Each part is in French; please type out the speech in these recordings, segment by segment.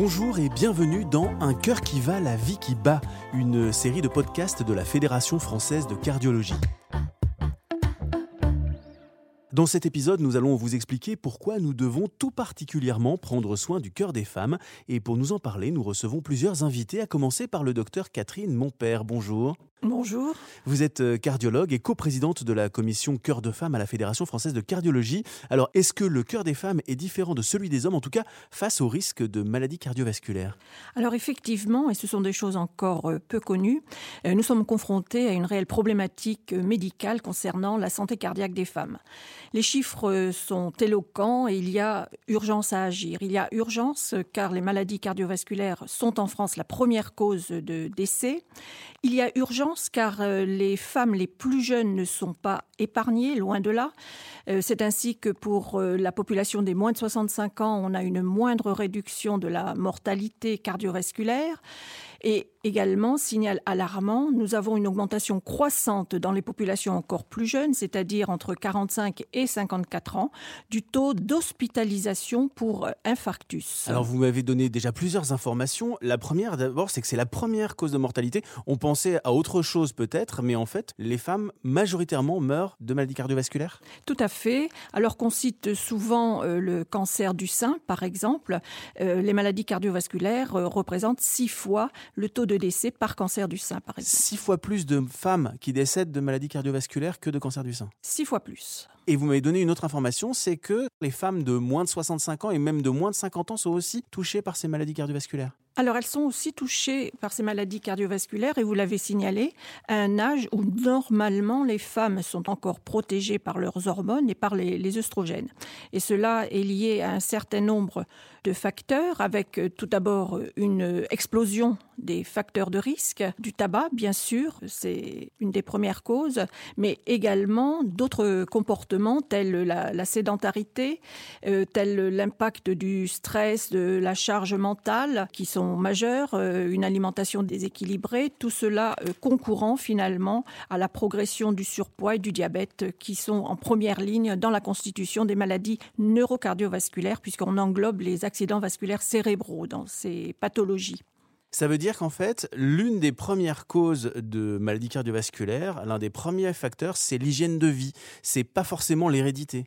Bonjour et bienvenue dans Un cœur qui va, la vie qui bat, une série de podcasts de la Fédération française de cardiologie. Dans cet épisode, nous allons vous expliquer pourquoi nous devons tout particulièrement prendre soin du cœur des femmes. Et pour nous en parler, nous recevons plusieurs invités, à commencer par le docteur Catherine Monpère. Bonjour. Bonjour. Vous êtes euh, cardiologue et coprésidente de la commission Cœur de femmes à la Fédération française de cardiologie. Alors, est-ce que le cœur des femmes est différent de celui des hommes, en tout cas face au risque de maladies cardiovasculaires? Alors, effectivement, et ce sont des choses encore euh, peu connues, euh, nous sommes confrontés à une réelle problématique médicale concernant la santé cardiaque des femmes. Les chiffres sont éloquents et il y a urgence à agir. Il y a urgence car les maladies cardiovasculaires sont en France la première cause de décès. Il y a urgence car euh, les femmes les plus jeunes ne sont pas épargnées, loin de là. Euh, c'est ainsi que pour euh, la population des moins de 65 ans, on a une moindre réduction de la mortalité cardiovasculaire. Et également, signal alarmant, nous avons une augmentation croissante dans les populations encore plus jeunes, c'est-à-dire entre 45 et 54 ans, du taux d'hospitalisation pour euh, infarctus. Alors vous m'avez donné déjà plusieurs informations. La première d'abord, c'est que c'est la première cause de mortalité. On pensait à autre chose peut-être, mais en fait, les femmes majoritairement meurent de maladies cardiovasculaires Tout à fait. Alors qu'on cite souvent euh, le cancer du sein, par exemple, euh, les maladies cardiovasculaires représentent six fois le taux de décès par cancer du sein, par exemple. Six fois plus de femmes qui décèdent de maladies cardiovasculaires que de cancer du sein. Six fois plus. Et vous m'avez donné une autre information, c'est que les femmes de moins de 65 ans et même de moins de 50 ans sont aussi touchées par ces maladies cardiovasculaires. Alors elles sont aussi touchées par ces maladies cardiovasculaires et vous l'avez signalé, à un âge où normalement les femmes sont encore protégées par leurs hormones et par les, les œstrogènes. Et cela est lié à un certain nombre de facteurs, avec euh, tout d'abord une explosion des facteurs de risque, du tabac bien sûr, c'est une des premières causes, mais également d'autres comportements tels la, la sédentarité, euh, tels l'impact du stress, de la charge mentale, qui sont majeurs, euh, une alimentation déséquilibrée, tout cela euh, concourant finalement à la progression du surpoids et du diabète qui sont en première ligne dans la constitution des maladies neurocardiovasculaires puisqu'on englobe les accidents vasculaires cérébraux dans ces pathologies. Ça veut dire qu'en fait, l'une des premières causes de maladies cardiovasculaires, l'un des premiers facteurs, c'est l'hygiène de vie. C'est pas forcément l'hérédité.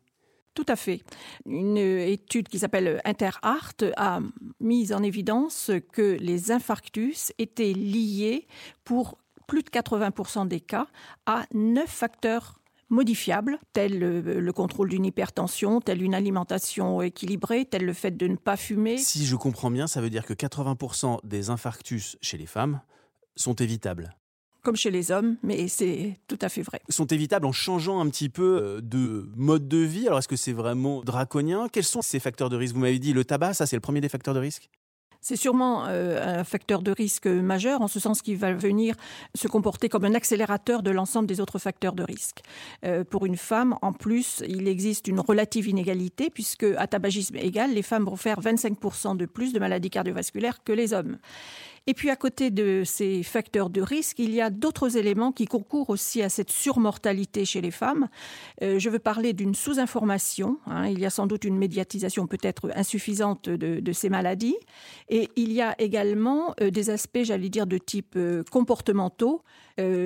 Tout à fait. Une étude qui s'appelle InterArt a mis en évidence que les infarctus étaient liés pour plus de 80% des cas à neuf facteurs modifiables, tels le, le contrôle d'une hypertension, telle une alimentation équilibrée, tel le fait de ne pas fumer. Si je comprends bien, ça veut dire que 80% des infarctus chez les femmes sont évitables comme chez les hommes, mais c'est tout à fait vrai. Sont évitables en changeant un petit peu euh, de mode de vie? Alors est-ce que c'est vraiment draconien? Quels sont ces facteurs de risque? Vous m'avez dit le tabac, ça c'est le premier des facteurs de risque? C'est sûrement euh, un facteur de risque majeur en ce sens qu'il va venir se comporter comme un accélérateur de l'ensemble des autres facteurs de risque. Euh, pour une femme, en plus, il existe une relative inégalité puisque à tabagisme égal, les femmes vont faire 25% de plus de maladies cardiovasculaires que les hommes. Et puis à côté de ces facteurs de risque, il y a d'autres éléments qui concourent aussi à cette surmortalité chez les femmes. Euh, je veux parler d'une sous-information. Hein. Il y a sans doute une médiatisation peut-être insuffisante de, ces maladies. Et il y a également euh, des aspects, j'allais dire, de type euh, comportementaux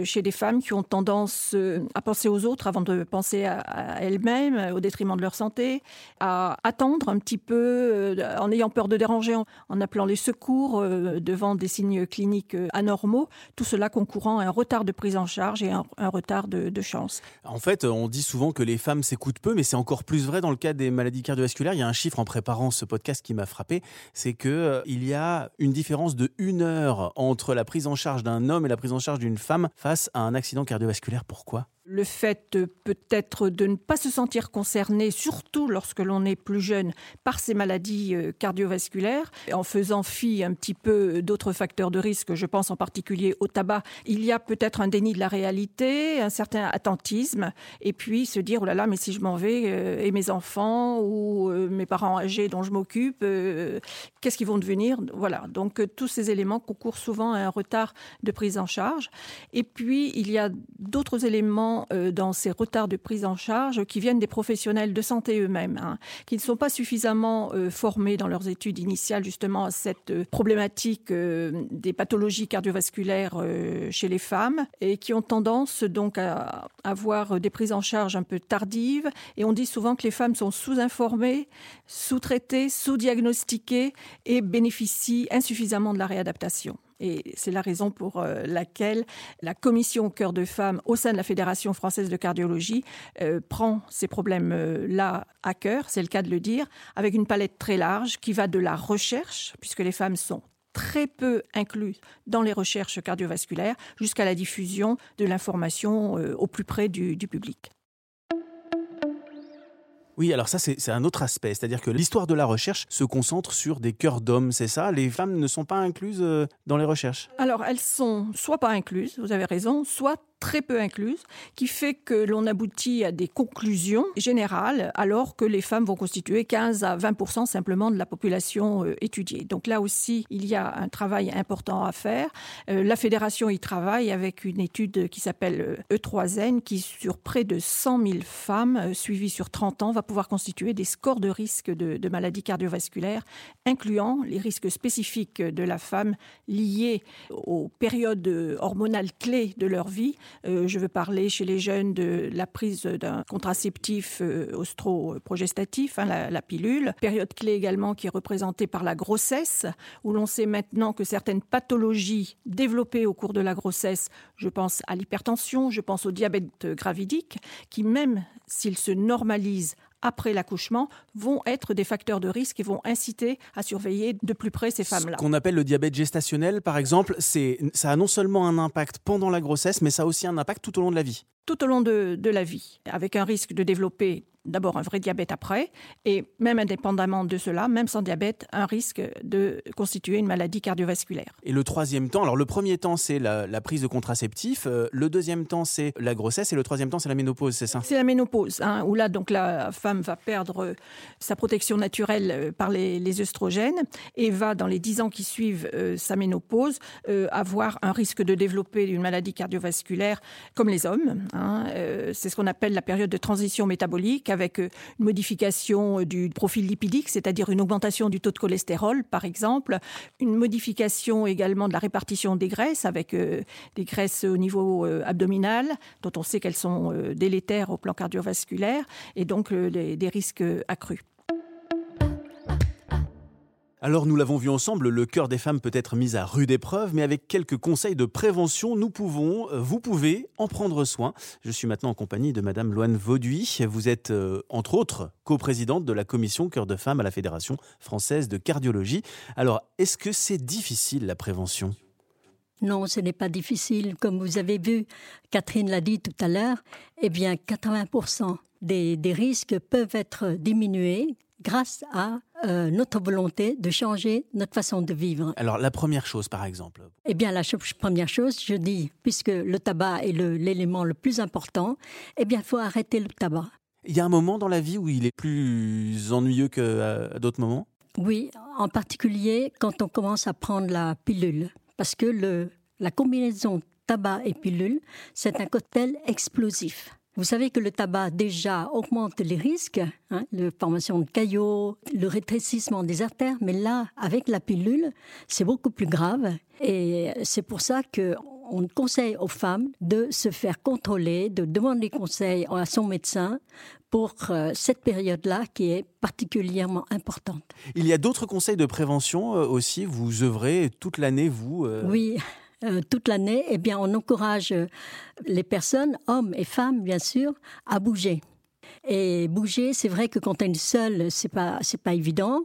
chez des femmes qui ont tendance euh, à penser aux autres avant de penser à, elles-mêmes, au détriment de leur santé, à attendre un petit peu euh, en ayant peur de déranger, en, appelant les secours euh, devant des signes cliniques euh, anormaux, tout cela concourant à un retard de prise en charge et un, retard de, de chance. En fait, on dit souvent que les femmes s'écoutent peu, mais c'est encore plus vrai dans le cas des maladies cardiovasculaires. Il y a un chiffre en préparant ce podcast qui m'a frappé, c'est que euh, il y a une différence de une heure entre la prise en charge d'un homme et la prise en charge d'une femme face à un accident cardiovasculaire. Pourquoi? Le fait peut-être de ne pas se sentir concerné, surtout lorsque l'on est plus jeune, par ces maladies euh, cardiovasculaires, en faisant fi un petit peu d'autres facteurs de risque, je pense en particulier au tabac, il y a peut-être un déni de la réalité, un certain attentisme, et puis se dire oh là là, mais si je m'en vais euh, et mes enfants ou euh, mes parents âgés dont je m'occupe, euh, qu'est-ce qu'ils vont devenir? Voilà, donc euh, tous ces éléments concourent souvent à un retard de prise en charge. Et puis il y a d'autres éléments euh, dans ces retards de prise en charge qui viennent des professionnels de santé eux-mêmes, hein, qui ne sont pas suffisamment euh, formés dans leurs études initiales justement à cette euh, problématique des pathologies cardiovasculaires chez les femmes et qui ont tendance donc à avoir des prises en charge un peu tardives. Et on dit souvent que les femmes sont sous-informées, sous-traitées, sous-diagnostiquées et bénéficient insuffisamment de la réadaptation. Et c'est la raison pour euh, laquelle la commission cœur de femmes au sein de la Fédération française de cardiologie euh, prend ces problèmes-là à cœur, c'est le cas de le dire, avec une palette très large qui va de la recherche, puisque les femmes sont très peu incluses dans les recherches cardiovasculaires, jusqu'à la diffusion de l'information euh, au plus près du public. Oui, alors ça, c'est un autre aspect. C'est-à-dire que l'histoire de la recherche se concentre sur des cœurs d'hommes, c'est ça? Les femmes ne sont pas incluses euh, dans les recherches? Alors, elles sont soit pas incluses, vous avez raison, soit très peu incluse, qui fait que l'on aboutit à des conclusions générales, alors que les femmes vont constituer 15 à 20% simplement de la population euh, étudiée. Donc là aussi, il y a un travail important à faire. Euh, la fédération y travaille avec une étude qui s'appelle E3N, qui sur près de 100 000 femmes euh, suivies sur 30 ans va pouvoir constituer des scores de risque de, de maladies cardiovasculaires, incluant les risques spécifiques de la femme liés aux périodes hormonales clés de leur vie, euh, je veux parler chez les jeunes de la prise d'un contraceptif euh, ostro-progestatif, hein, la, pilule. Période clé également qui est représentée par la grossesse, où l'on sait maintenant que certaines pathologies développées au cours de la grossesse, je pense à l'hypertension, je pense au diabète gravidique, qui même s'ils se normalisent après l'accouchement vont être des facteurs de risque et vont inciter à surveiller de plus près ces femmes-là. Ce qu'on appelle le diabète gestationnel, par exemple, c'est ça a non seulement un impact pendant la grossesse, mais ça a aussi un impact tout au long de la vie. Tout au long de, de la vie, avec un risque de développer d'abord un vrai diabète après, et même indépendamment de cela, même sans diabète, un risque de constituer une maladie cardiovasculaire. Et le troisième temps, alors le premier temps c'est la, prise de contraceptif, euh, le deuxième temps c'est la grossesse, et le troisième temps c'est la ménopause, c'est ça? C'est la ménopause, hein, où là donc la femme va perdre euh, sa protection naturelle euh, par les, les, œstrogènes et va dans les dix ans qui suivent sa ménopause avoir un risque de développer une maladie cardiovasculaire comme les hommes. Hein, c'est ce qu'on appelle la période de transition métabolique avec euh, une modification euh, du profil lipidique, c'est-à-dire une augmentation du taux de cholestérol, par exemple, une modification également de la répartition des graisses, avec euh, des graisses au niveau abdominal, dont on sait qu'elles sont délétères au plan cardiovasculaire, et donc des risques accrus. Alors nous l'avons vu ensemble, le cœur des femmes peut être mis à rude épreuve, mais avec quelques conseils de prévention, nous pouvons, euh, vous pouvez en prendre soin. Je suis maintenant en compagnie de Madame Loane Vauduit. Vous êtes, euh, entre autres, coprésidente de la commission cœur de femmes à la Fédération française de cardiologie. Alors, est-ce que c'est difficile la prévention? Non, ce n'est pas difficile. Comme vous avez vu, Catherine l'a dit tout à l'heure, eh bien, 80% des, des risques peuvent être diminués grâce à euh, notre volonté de changer notre façon de vivre. Alors la première chose, par exemple Eh bien, la première chose, je dis, puisque le tabac est l'élément le, plus important, eh bien, il faut arrêter le tabac. Il y a un moment dans la vie où il est plus ennuyeux qu'à euh, d'autres moments? Oui, en particulier quand on commence à prendre la pilule, parce que le, la combinaison tabac et pilule, c'est un cocktail explosif. Vous savez que le tabac déjà augmente les risques, hein, la formation de caillots, le rétrécissement des artères, mais là, avec la pilule, c'est beaucoup plus grave. Et c'est pour ça que on conseille aux femmes de se faire contrôler, de demander conseil à son médecin pour euh, cette période-là qui est particulièrement importante. Il y a d'autres conseils de prévention euh, aussi? Vous œuvrez toute l'année, vous euh, Oui. Euh, toute l'année, eh bien, on encourage euh, les personnes, hommes et femmes, bien sûr, à bouger. Et bouger, c'est vrai que quand on est seul, c'est pas c'est pas évident.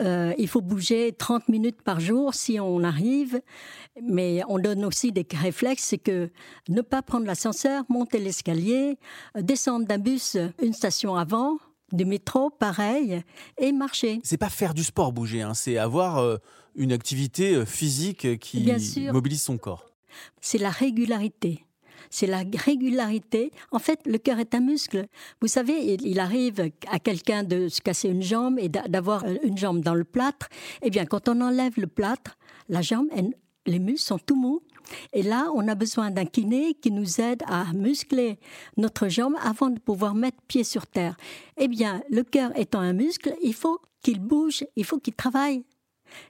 Euh, il faut bouger 30 minutes par jour si on arrive. Mais on donne aussi des réflexes, c'est que ne pas prendre l'ascenseur, monter l'escalier, descendre d'un bus une station avant, du métro, pareil, et marcher. C'est pas faire du sport, bouger, hein, c'est avoir euh, une activité euh, physique qui mobilise son corps. C'est la régularité. C'est la régularité. En fait, le cœur est un muscle. Vous savez, il arrive à quelqu'un de se casser une jambe et d'avoir euh, une jambe dans le plâtre. Eh bien, quand on enlève le plâtre, la jambe, les muscles sont tout mous. Et là, on a besoin d'un kiné qui nous aide à muscler notre jambe avant de pouvoir mettre pied sur terre. Eh bien, le cœur étant un muscle, il faut qu'il bouge, il faut qu'il travaille.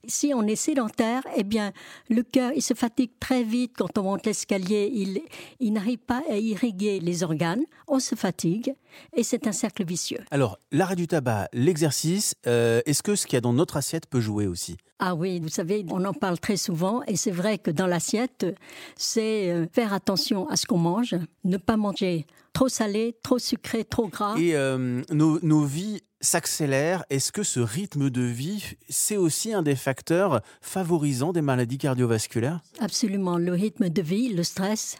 Si on est sédentaire, eh bien, le cœur, il se fatigue très vite quand on monte l'escalier. Il, il n'arrive pas à irriguer les organes. On se fatigue et c'est un cercle vicieux. Alors, l'arrêt du tabac, l'exercice, euh, est-ce que ce qu'il y a dans notre assiette peut jouer aussi? Ah oui, vous savez, on en parle très souvent et c'est vrai que dans l'assiette, c'est euh, faire attention à ce qu'on mange, ne pas manger trop salé, trop sucré, trop gras. Et euh, nos, nos vies s'accélèrent. Est-ce que ce rythme de vie, c'est aussi un des facteurs favorisant des maladies cardiovasculaires? Absolument, le rythme de vie, le stress.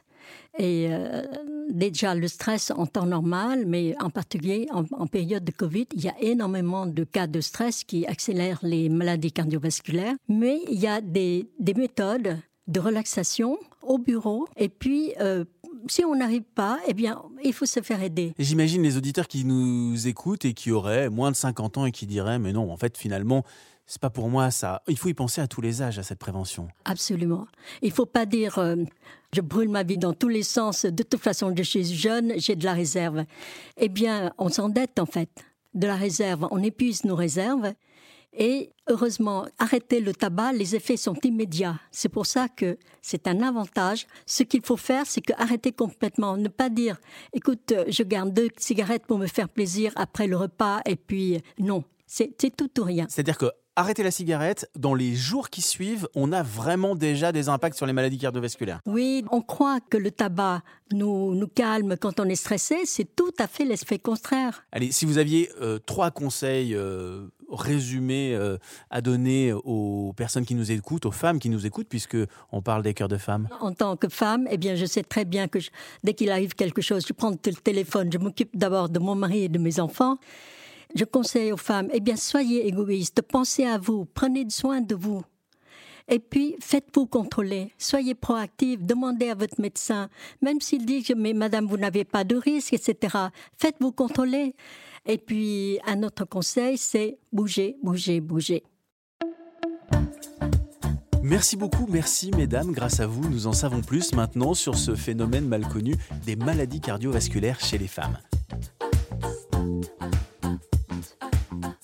Et euh, déjà le stress en temps normal, mais en particulier en, période de Covid, il y a énormément de cas de stress qui accélèrent les maladies cardiovasculaires. Mais il y a des, des méthodes de relaxation au bureau et puis euh, si on n'arrive pas, eh bien, il faut se faire aider. J'imagine les auditeurs qui nous écoutent et qui auraient moins de 50 ans et qui diraient, mais non, en fait, finalement, c'est pas pour moi ça. Il faut y penser à tous les âges, à cette prévention. Absolument. Il faut pas dire euh, je brûle ma vie dans tous les sens, de toute façon je suis jeune, j'ai de la réserve. Eh bien, on s'endette en fait. De la réserve, on épuise nos réserves et heureusement, arrêter le tabac, les effets sont immédiats. C'est pour ça que c'est un avantage. Ce qu'il faut faire, c'est que arrêter complètement. Ne pas dire, écoute, je garde deux cigarettes pour me faire plaisir après le repas et puis non. C'est tout ou rien. C'est-à-dire que arrêter la cigarette, dans les jours qui suivent, on a vraiment déjà des impacts sur les maladies cardiovasculaires. Oui, on croit que le tabac nous, nous calme quand on est stressé, c'est tout à fait l'effet contraire. Allez, si vous aviez euh, trois conseils euh, résumés euh, à donner aux personnes qui nous écoutent, aux femmes qui nous écoutent, puisque on parle des cœurs de femmes. En tant que femme, eh bien, je sais très bien que dès qu'il arrive quelque chose, je prends le téléphone, je m'occupe d'abord de mon mari et de mes enfants. Je conseille aux femmes, eh bien, soyez égoïstes, pensez à vous, prenez soin de vous. Et puis, faites-vous contrôler. Soyez proactive. Demandez à votre médecin. Même s'il dit mais madame, vous n'avez pas de risque, etc. Faites-vous contrôler. Et puis, un autre conseil, c'est bouger, bouger, bouger. Merci beaucoup, merci mesdames. Grâce à vous, nous en savons plus maintenant sur ce phénomène mal connu des maladies cardiovasculaires chez les femmes.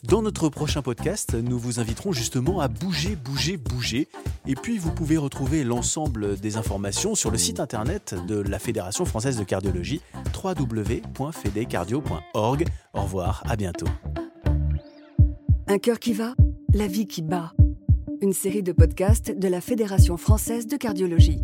Dans notre prochain podcast, nous vous inviterons justement à bouger, bouger, bouger. Et puis vous pouvez retrouver l'ensemble des informations sur le site internet de la Fédération française de cardiologie www.fedecardio.org. Au revoir, à bientôt. Un cœur qui va, la vie qui bat. Une série de podcasts de la Fédération française de cardiologie.